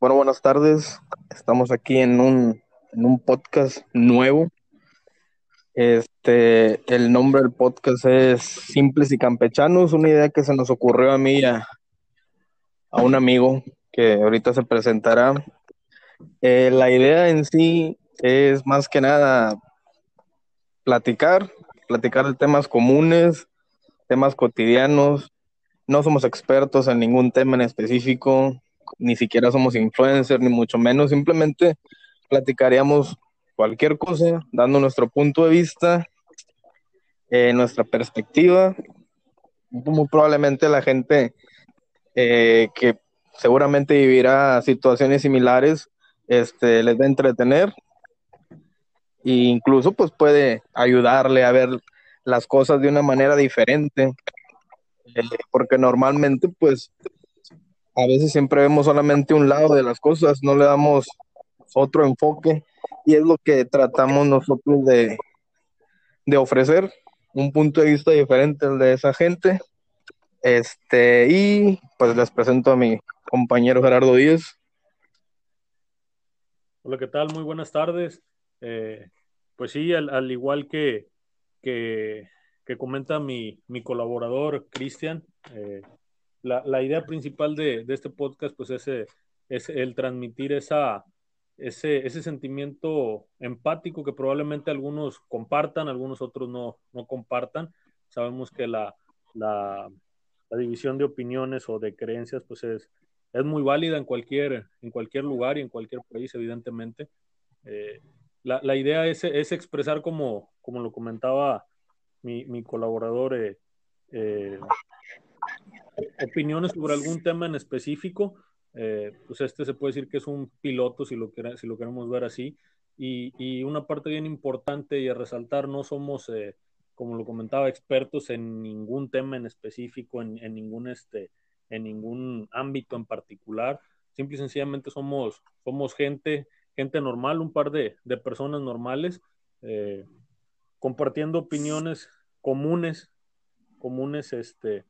Bueno, buenas tardes. Estamos aquí en un, en un podcast nuevo. Este, el nombre del podcast es Simples y Campechanos, una idea que se nos ocurrió a mí a, a un amigo que ahorita se presentará. Eh, la idea en sí es más que nada platicar, platicar de temas comunes, temas cotidianos. No somos expertos en ningún tema en específico, ni siquiera somos influencers, ni mucho menos, simplemente platicaríamos cualquier cosa, dando nuestro punto de vista, eh, nuestra perspectiva. Muy probablemente la gente eh, que seguramente vivirá situaciones similares, este, les va a entretener. E incluso pues puede ayudarle a ver las cosas de una manera diferente, eh, porque normalmente pues a veces siempre vemos solamente un lado de las cosas, no le damos otro enfoque y es lo que tratamos nosotros de, de ofrecer, un punto de vista diferente al de esa gente. Este, y pues les presento a mi compañero Gerardo Díaz. Hola, ¿qué tal? Muy buenas tardes. Eh, pues sí, al, igual que, que, comenta mi, mi colaborador Cristian, eh, la, idea principal de, este podcast pues es, es el transmitir ese, ese sentimiento empático que probablemente algunos compartan, algunos otros no, no compartan. Sabemos que la, la, división de opiniones o de creencias pues es, es muy válida en cualquier, en cualquier lugar y en cualquier país, evidentemente. Eh, la, la, idea es, es, expresar, como, como lo comentaba mi, mi colaborador, eh, eh, opiniones sobre algún tema en específico. Eh, pues este se puede decir que es un piloto, si lo, queremos ver así. Y, una parte bien importante y a resaltar, no somos, eh, como lo comentaba, expertos en ningún tema en específico, en, ningún, este, en ningún ámbito en particular. Simple y sencillamente somos, somos gente, gente normal, un par de, de personas normales, eh, compartiendo opiniones comunes, comunes, este,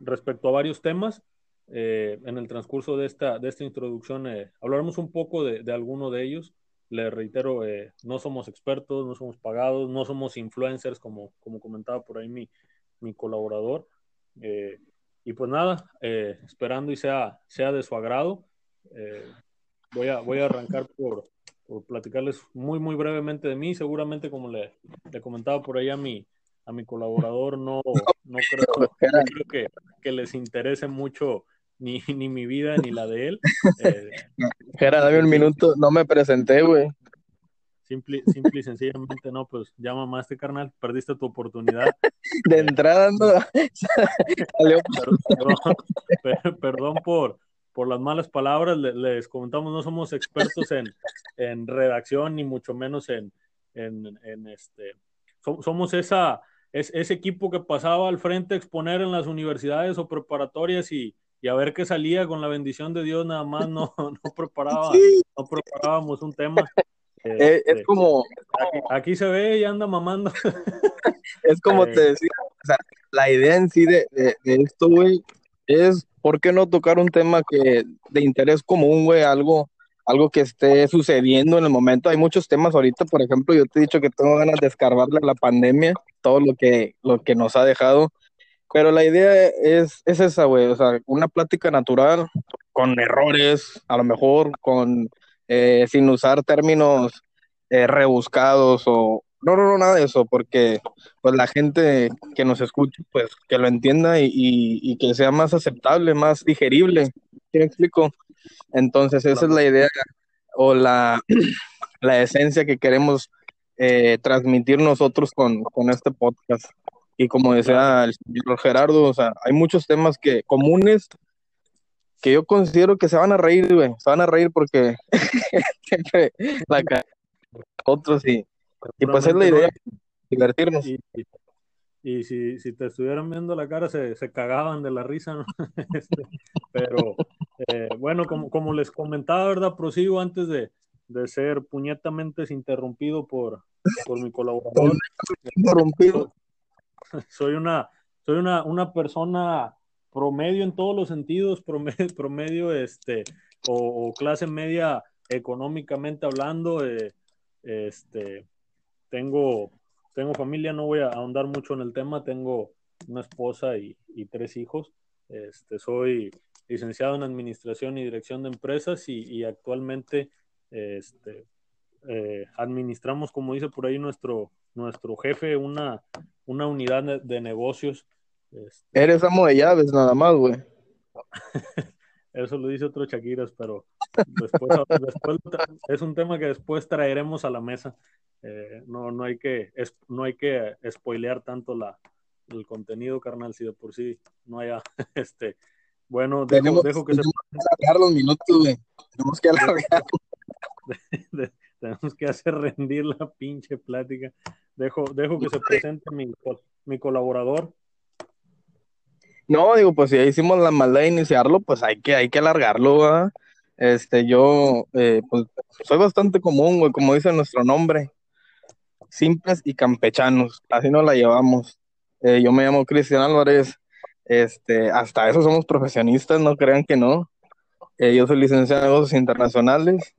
respecto a varios temas. Eh, en el transcurso de esta, de esta introducción eh, hablaremos un poco de, de, alguno de ellos. Le reitero, eh, no somos expertos, no somos pagados, no somos influencers, como, como comentaba por ahí mi, mi colaborador. y pues nada, esperando y sea, sea de su agrado, voy, a, voy a arrancar por, por platicarles muy, muy brevemente de mí. Seguramente, como le, le comentaba por ahí a mi, a mi colaborador no, no creo, que, que, les interese mucho ni, ni, mi vida ni la de él. Eh, dame un minuto, no me presenté, güey. Simple, simple y sencillamente no, pues ya mamaste, carnal, perdiste tu oportunidad. De entrada, no. perdón, perdón, por, por las malas palabras, les, comentamos, no somos expertos en, en redacción, ni mucho menos en, en, en este. somos esa, es, ese equipo que pasaba al frente a exponer en las universidades o preparatorias y, y a ver qué salía con la bendición de Dios, nada más no, no, preparaba, no preparábamos un tema. Eh, es este, como. Aquí, se ve y anda mamando. Es como te decía, o sea, la idea en sí de, de, de esto, güey, es por qué no tocar un tema que de interés común, güey, algo algo que esté sucediendo en el momento. Hay muchos temas ahorita, por ejemplo, yo te he dicho que tengo ganas de escarbarle a la pandemia, todo lo que, lo que nos ha dejado. Pero la idea es, es esa, güey, o sea, una plática natural, con errores, a lo mejor, con eh, sin usar términos eh, rebuscados o... No, no, no, nada de eso, porque pues la gente que nos escuche, pues que lo entienda y, y, que sea más aceptable, más digerible. ¿Sí me explico? Entonces, esa es la idea o la, la esencia que queremos eh, transmitir nosotros con, con, este podcast. Y como decía el señor Gerardo, o sea, hay muchos temas que comunes que yo considero que se van a reír, güey. Se van a reír porque siempre la otros y, y pues es la idea, divertirnos. Y si, si te estuvieran viendo la cara, se, se cagaban de la risa, ¿no? este, pero eh, bueno, como, como les comentaba, ¿verdad? Prosigo antes de, de ser puñetamente interrumpido por, por mi colaborador. Interrumpido. Soy una, soy una, una persona promedio en todos los sentidos, promedio, promedio este, o, clase media económicamente hablando, eh, este, tengo, tengo familia, no voy a ahondar mucho en el tema, tengo una esposa y, tres hijos. Este, soy licenciado en Administración y Dirección de Empresas y, actualmente este, eh, administramos, como dice por ahí nuestro, nuestro jefe, una, una unidad de, negocios. Este, Eres amo de llaves nada más, güey. Eso lo dice otro Chaquiras, pero después, es un tema que después traeremos a la mesa. Eh, no, no, hay que, no hay que spoilear tanto la, el contenido, carnal, si de por sí no haya, este, bueno, dejo, dejo que se... alargar los minutos, güey. Tenemos que alargar. tenemos que hacer rendir la pinche plática. Dejo, dejo que se presente mi, mi colaborador. No, digo, pues si ya hicimos la maldad de iniciarlo, pues hay que, hay que alargarlo, Este, yo, eh, pues, soy bastante común, güey, como dice nuestro nombre. Simples y campechanos, así nos la llevamos. Eh, yo me llamo Cristian Álvarez, este, hasta eso somos profesionistas, no crean que no. Eh, yo soy licenciado en negocios internacionales,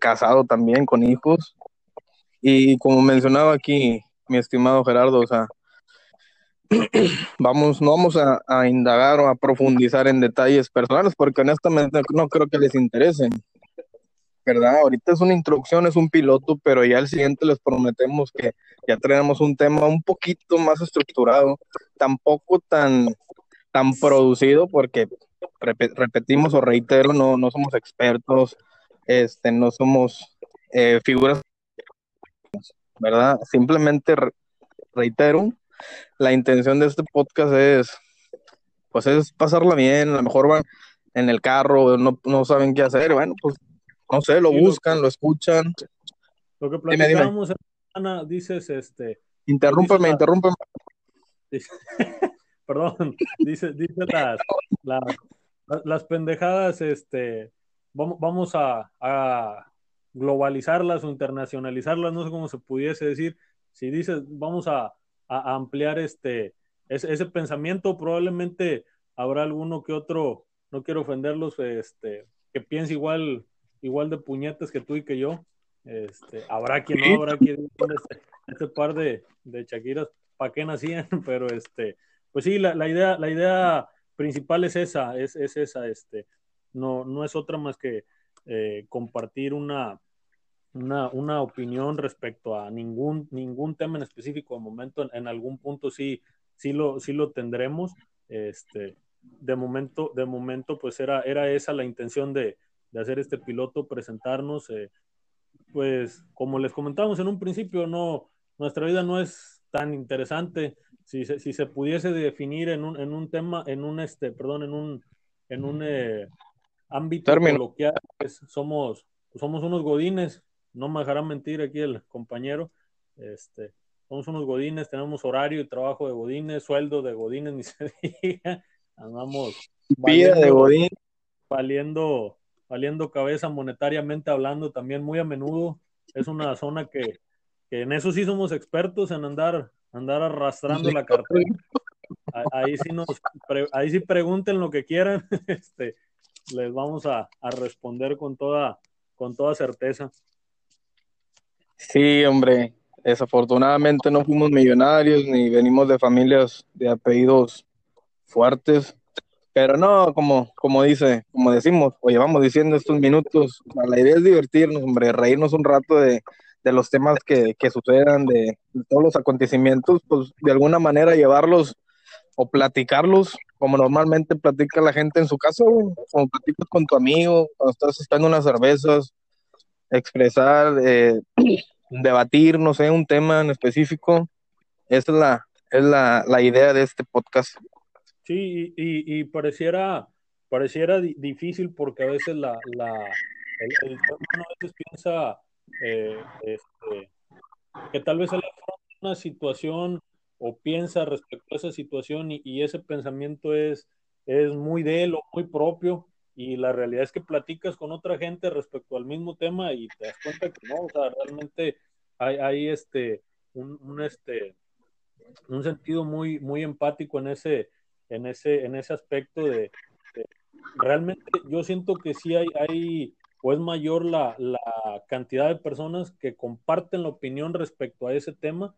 casado también con hijos. Y como mencionaba aquí mi estimado Gerardo, o sea, vamos, no vamos a, indagar o a profundizar en detalles personales porque honestamente no creo que les interesen. ¿Verdad? Ahorita es una introducción, es un piloto, pero ya al siguiente les prometemos que ya traemos un tema un poquito más estructurado, tampoco tan, tan producido porque repetimos o reitero, no, no somos expertos, este, no somos eh, figuras, ¿verdad? Simplemente reitero, la intención de este podcast es, pues es pasarla bien, a lo mejor van en el carro, no, no saben qué hacer, bueno, pues no sé, lo buscan, lo, escuchan. Lo que platicamos, Ana, dices, este... Interrúmpeme, interrúmpeme. perdón, dice, dice las, las, pendejadas, este, vamos, vamos a, a globalizarlas o internacionalizarlas, no sé cómo se pudiese decir. Si dices, vamos a, a, ampliar este, ese, pensamiento. Probablemente habrá alguno que otro, no quiero ofenderlos, este, que piense igual, igual de puñetes que tú y que yo. Este, habrá quien no, habrá quien este, este par de, de Shakiras, ¿para qué nacían? Pero este, pues sí, la, la, idea, la idea principal es esa, es, es esa, este, no, no es otra más que eh, compartir una, una, una, opinión respecto a ningún, ningún tema en específico de momento, en, algún punto sí, sí, lo, sí lo tendremos. Este, de momento, de momento, pues era, era esa la intención de, de hacer este piloto, presentarnos. Eh, pues como les comentábamos en un principio, no, nuestra vida no es tan interesante. Si se, si se pudiese definir en un, en un tema, en un este, perdón, en un, en un eh, ámbito coloquial, pues somos, somos unos godines, no me dejará mentir aquí el compañero, este, somos unos godines, tenemos horario y trabajo de godines, sueldo de godines, ni se diga, andamos vida de godín. Valiendo, valiendo cabeza monetariamente hablando también muy a menudo, es una zona que, que en eso sí somos expertos en andar, andar arrastrando la cartera. Ahí sí nos, ahí sí pregunten lo que quieran, este, les vamos a, a responder con toda, con toda certeza. Sí, hombre, desafortunadamente no fuimos millonarios ni venimos de familias de apellidos fuertes, pero no, como, como dice, como decimos, o llevamos diciendo estos minutos, la idea es divertirnos, hombre, reírnos un rato de, los temas que, que sucedan, de, todos los acontecimientos, pues de alguna manera llevarlos o platicarlos como normalmente platica la gente en su casa, como platicas con tu amigo, cuando estás estando unas cervezas, expresar, eh, debatir, no sé, un tema en específico. Esa es la, es la, la idea de este podcast. Sí, y, y, pareciera, pareciera difícil porque a veces la, la el, a veces piensa eh, este, que tal vez él una situación o piensa respecto a esa situación y, ese pensamiento es, es muy de él o muy propio y la realidad es que platicas con otra gente respecto al mismo tema y te das cuenta que no, o sea, realmente hay, hay este, un, un, este, un sentido muy, muy empático en ese, en ese, en ese aspecto de, realmente yo siento que sí hay, hay o es mayor la, la, cantidad de personas que comparten la opinión respecto a ese tema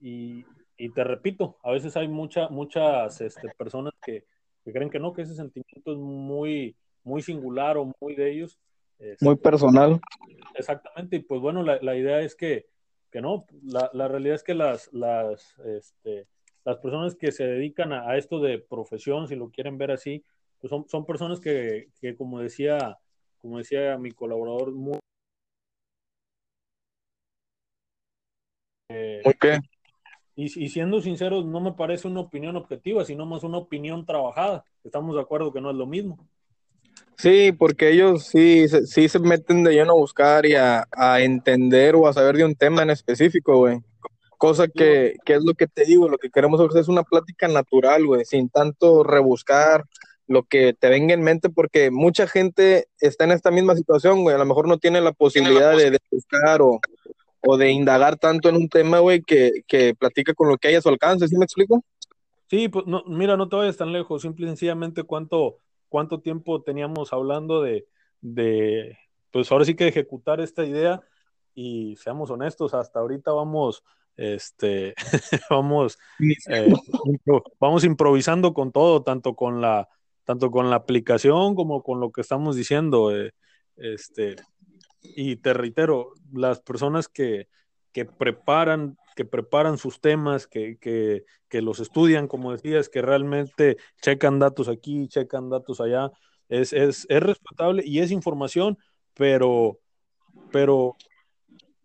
y, y te repito, a veces hay mucha, muchas este, personas que, que, creen que no, que ese sentimiento es muy, muy singular o muy de ellos. Este, muy personal. Exactamente, y pues bueno, la, la idea es que, que no, la, la, realidad es que las, las, este, las personas que se dedican a, a, esto de profesión, si lo quieren ver así, pues son, son personas que, que como decía como decía mi colaborador, muy... Eh, okay. y, y, siendo sinceros, no me parece una opinión objetiva, sino más una opinión trabajada. Estamos de acuerdo que no es lo mismo. Sí, porque ellos sí, sí se meten de lleno a buscar y a, a entender o a saber de un tema en específico, güey. Cosa que, que, es lo que te digo, lo que queremos hacer es una plática natural, güey, sin tanto rebuscar, lo que te venga en mente, porque mucha gente está en esta misma situación, güey. A lo mejor no tiene la posibilidad de, de buscar o, o, de indagar tanto en un tema, güey, que, que platica con lo que haya a su alcance. ¿Sí me explico? Sí, pues no, mira, no te vayas tan lejos. Simple y sencillamente, ¿cuánto, cuánto tiempo teníamos hablando de, de, pues ahora sí que ejecutar esta idea? Y seamos honestos, hasta ahorita vamos este vamos eh, vamos improvisando con todo tanto con la tanto con la aplicación como con lo que estamos diciendo. Eh, este, y te reitero, las personas que, que preparan, que preparan sus temas, que, que, que, los estudian, como decías, que realmente checan datos aquí, checan datos allá, es, es, es respetable y es información, pero, pero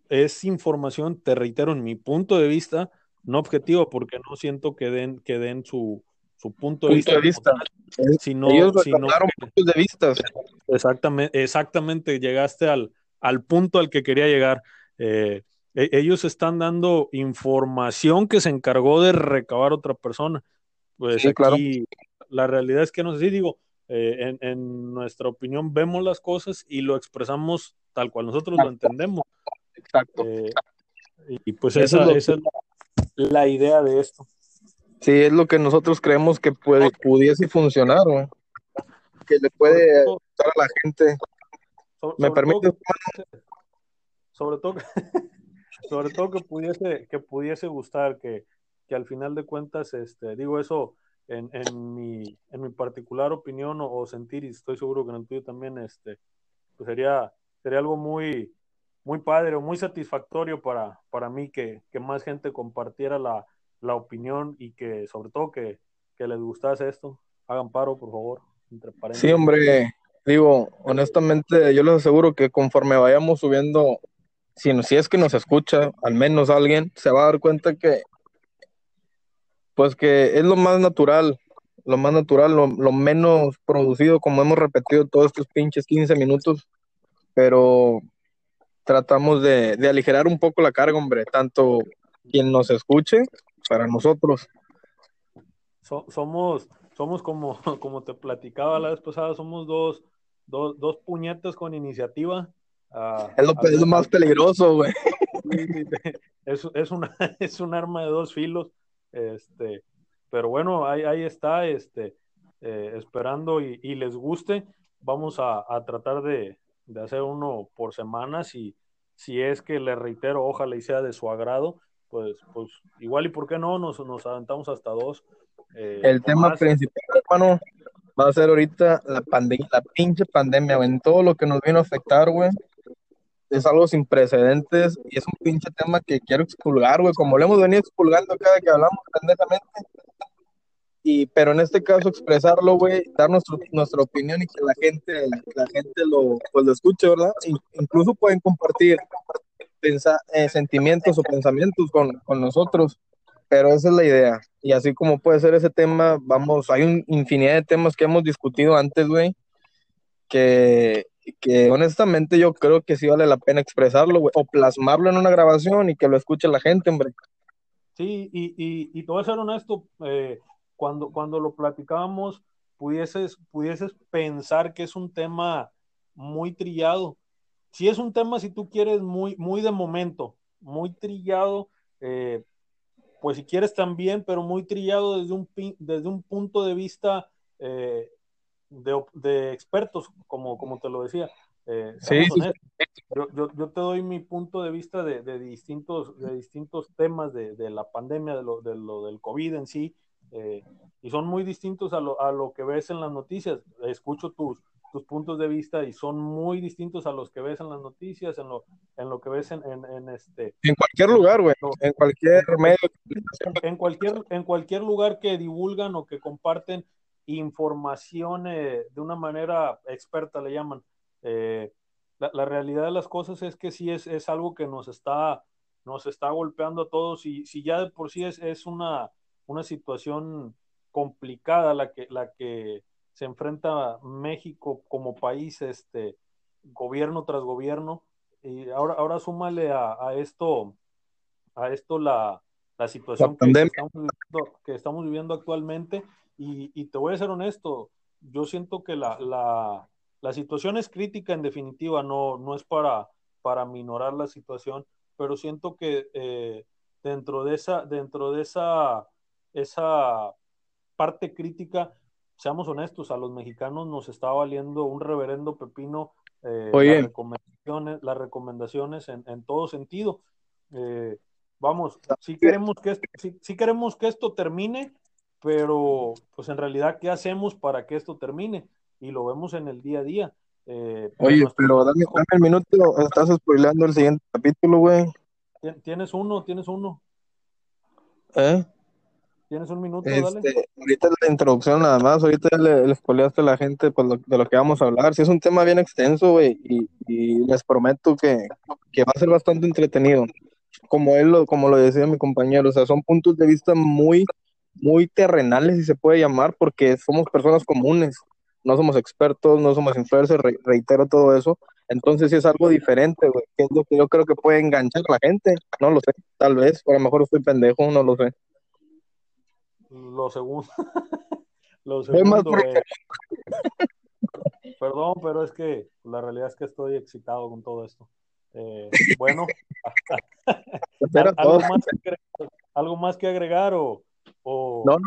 es información, te reitero, en mi punto de vista, no objetivo, porque no siento que den, que den su, su punto de vista, vista. Sino, Ellos sino puntos de vista. Exactamente, exactamente, llegaste al, al punto al que quería llegar. Eh, e, ellos están dando información que se encargó de recabar otra persona. Pues sí, aquí claro. la realidad es que no sé si digo, eh, en, en, nuestra opinión vemos las cosas y lo expresamos tal cual nosotros lo entendemos. Exacto. Eh, y pues esa, es, lo... esa es la, la idea de esto. Sí, es lo que nosotros creemos que puede, pudiese funcionar, güey. Que le puede ayudar a la gente. Sobre, ¿Me sobre permite? Todo que, sobre todo, que, sobre todo que pudiese, que pudiese gustar, que, que al final de cuentas, este, digo eso en, en, mi, en mi particular opinión o, o, sentir, y estoy seguro que en el tuyo también, este, pues sería, sería algo muy, muy padre muy satisfactorio para, para mí que, que más gente compartiera la, la opinión y que sobre todo que, que, les gustase esto. Hagan paro, por favor. Sí, hombre, digo, honestamente, yo les aseguro que conforme vayamos subiendo, si, si es que nos escucha, al menos alguien, se va a dar cuenta que, pues que es lo más natural, lo más natural, lo, lo menos producido, como hemos repetido todos estos pinches 15 minutos, pero tratamos de, de aligerar un poco la carga, hombre, tanto quien nos escuche para nosotros. So, somos, somos como, como te platicaba la vez pasada, somos dos, dos, dos puñetas con iniciativa. Uh, es, lo, es lo, más peligroso, güey. Es, es, una, es un arma de dos filos. Este, pero bueno, ahí, ahí está, este, eh, esperando y, y, les guste. Vamos a, a tratar de, de, hacer uno por semana. Si, si es que le reitero, ojalá y sea de su agrado pues, pues igual y por qué no, nos, nos aventamos hasta dos. Eh, el tema más. principal, hermano, va a ser ahorita la pandemia, la pinche pandemia, en todo lo que nos vino a afectar, güey. Es algo sin precedentes y es un pinche tema que quiero expulgar, güey, como lo hemos venido expulgando cada que hablamos pendejamente. Y, pero en este caso expresarlo, güey, dar nuestro, nuestra opinión y que la gente, la gente lo, pues lo escuche, ¿verdad? incluso pueden compartir, eh, sentimientos o pensamientos con, con, nosotros, pero esa es la idea. Y así como puede ser ese tema, vamos, hay una infinidad de temas que hemos discutido antes, güey, que, que honestamente yo creo que sí vale la pena expresarlo, güey, o plasmarlo en una grabación y que lo escuche la gente, hombre. Sí, y, y, y te voy a honesto, eh, cuando, cuando lo platicábamos, pudieses, pudieses pensar que es un tema muy trillado, si es un tema, si tú quieres, muy, muy de momento, muy trillado, eh, pues si quieres también, pero muy trillado desde un, desde un punto de vista eh, de, expertos, como, como te lo decía. Eh, sí, Yo, yo, yo, te doy mi punto de vista de, de distintos, de distintos temas de, de, la pandemia, de lo, de lo del COVID en sí, eh, y son muy distintos a lo, a lo que ves en las noticias. Escucho tus, tus puntos de vista y son muy distintos a los que ves en las noticias, en lo, en lo que ves en, en, este... En cualquier lugar, güey, en cualquier medio. En cualquier, en cualquier lugar que divulgan o que comparten información eh, de una manera experta, le llaman. Eh, la, la, realidad de las cosas es que sí es, es algo que nos está, nos está golpeando a todos y si ya de por sí es, es una, una situación complicada la que, la que se enfrenta México como país, este, gobierno tras gobierno, y ahora, ahora súmale a, esto, a esto la, situación que, estamos viviendo, actualmente, y, te voy a ser honesto, yo siento que la, la, situación es crítica en definitiva, no, no es para, para minorar la situación, pero siento que eh, dentro de esa, dentro de esa, esa parte crítica, seamos honestos, a los mexicanos nos está valiendo un reverendo pepino eh, las recomendaciones, las recomendaciones en, en todo sentido. Eh, vamos, si queremos que esto, si, queremos que esto termine, pero pues en realidad, ¿qué hacemos para que esto termine? Y lo vemos en el día a día. Eh, Oye, pero dame, dame, el minuto, estás spoilando el siguiente capítulo, güey. Tienes uno, tienes uno. ¿Eh? Tienes un minuto, este, dale. Ahorita la introducción nada más, ahorita le, le a la gente pues, de lo que vamos a hablar. Si es un tema bien extenso, güey, y, les prometo que, va a ser bastante entretenido. Como él, lo, como lo decía mi compañero, o sea, son puntos de vista muy, muy terrenales, si se puede llamar, porque somos personas comunes, no somos expertos, no somos influencers, reitero todo eso. Entonces, si es algo diferente, güey, que es lo que yo creo que puede enganchar a la gente, no lo sé, tal vez, o a lo mejor estoy pendejo, no lo sé. Lo segundo. lo segundo. perdón, pero es que la realidad es que estoy excitado con todo esto. Eh, bueno, ¿algo, más que agregar, ¿algo más que agregar o, No, no,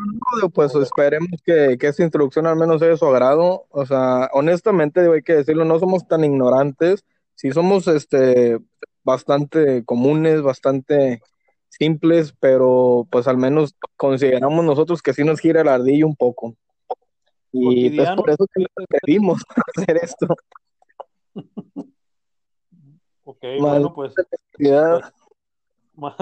no, pues esperemos que, que, esta introducción al menos sea de su agrado. O sea, honestamente, hay que decirlo, no somos tan ignorantes. Sí somos este, bastante comunes, bastante simples, pero pues al menos consideramos nosotros que sí nos gira el ardillo un poco. Y pues por eso que pedimos hacer esto. Ok, bueno, pues, pues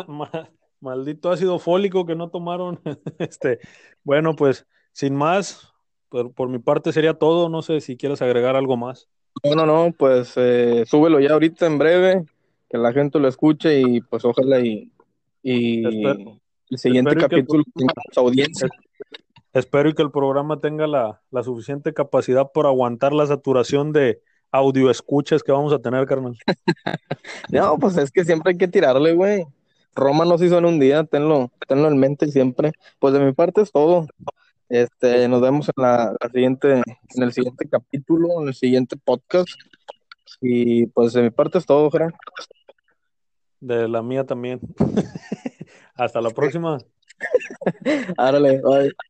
maldito ácido fólico que no tomaron. este, bueno, pues sin más, por, por, mi parte sería todo. No sé si quieres agregar algo más. No, no, no, pues eh, súbelo ya ahorita en breve, que la gente lo escuche y pues ojalá y y el siguiente capítulo tenga su audiencia. Espero que el programa tenga la, suficiente capacidad por aguantar la saturación de audio escuchas que vamos a tener, carnal. no, pues es que siempre hay que tirarle, güey. Roma no se hizo en un día, tenlo, tenlo en mente siempre. Pues de mi parte es todo. Este, nos vemos en la, siguiente, en el siguiente capítulo, en el siguiente podcast. Y pues de mi parte es todo, Gerard. De la mía también. Hasta la próxima. Árale, bye.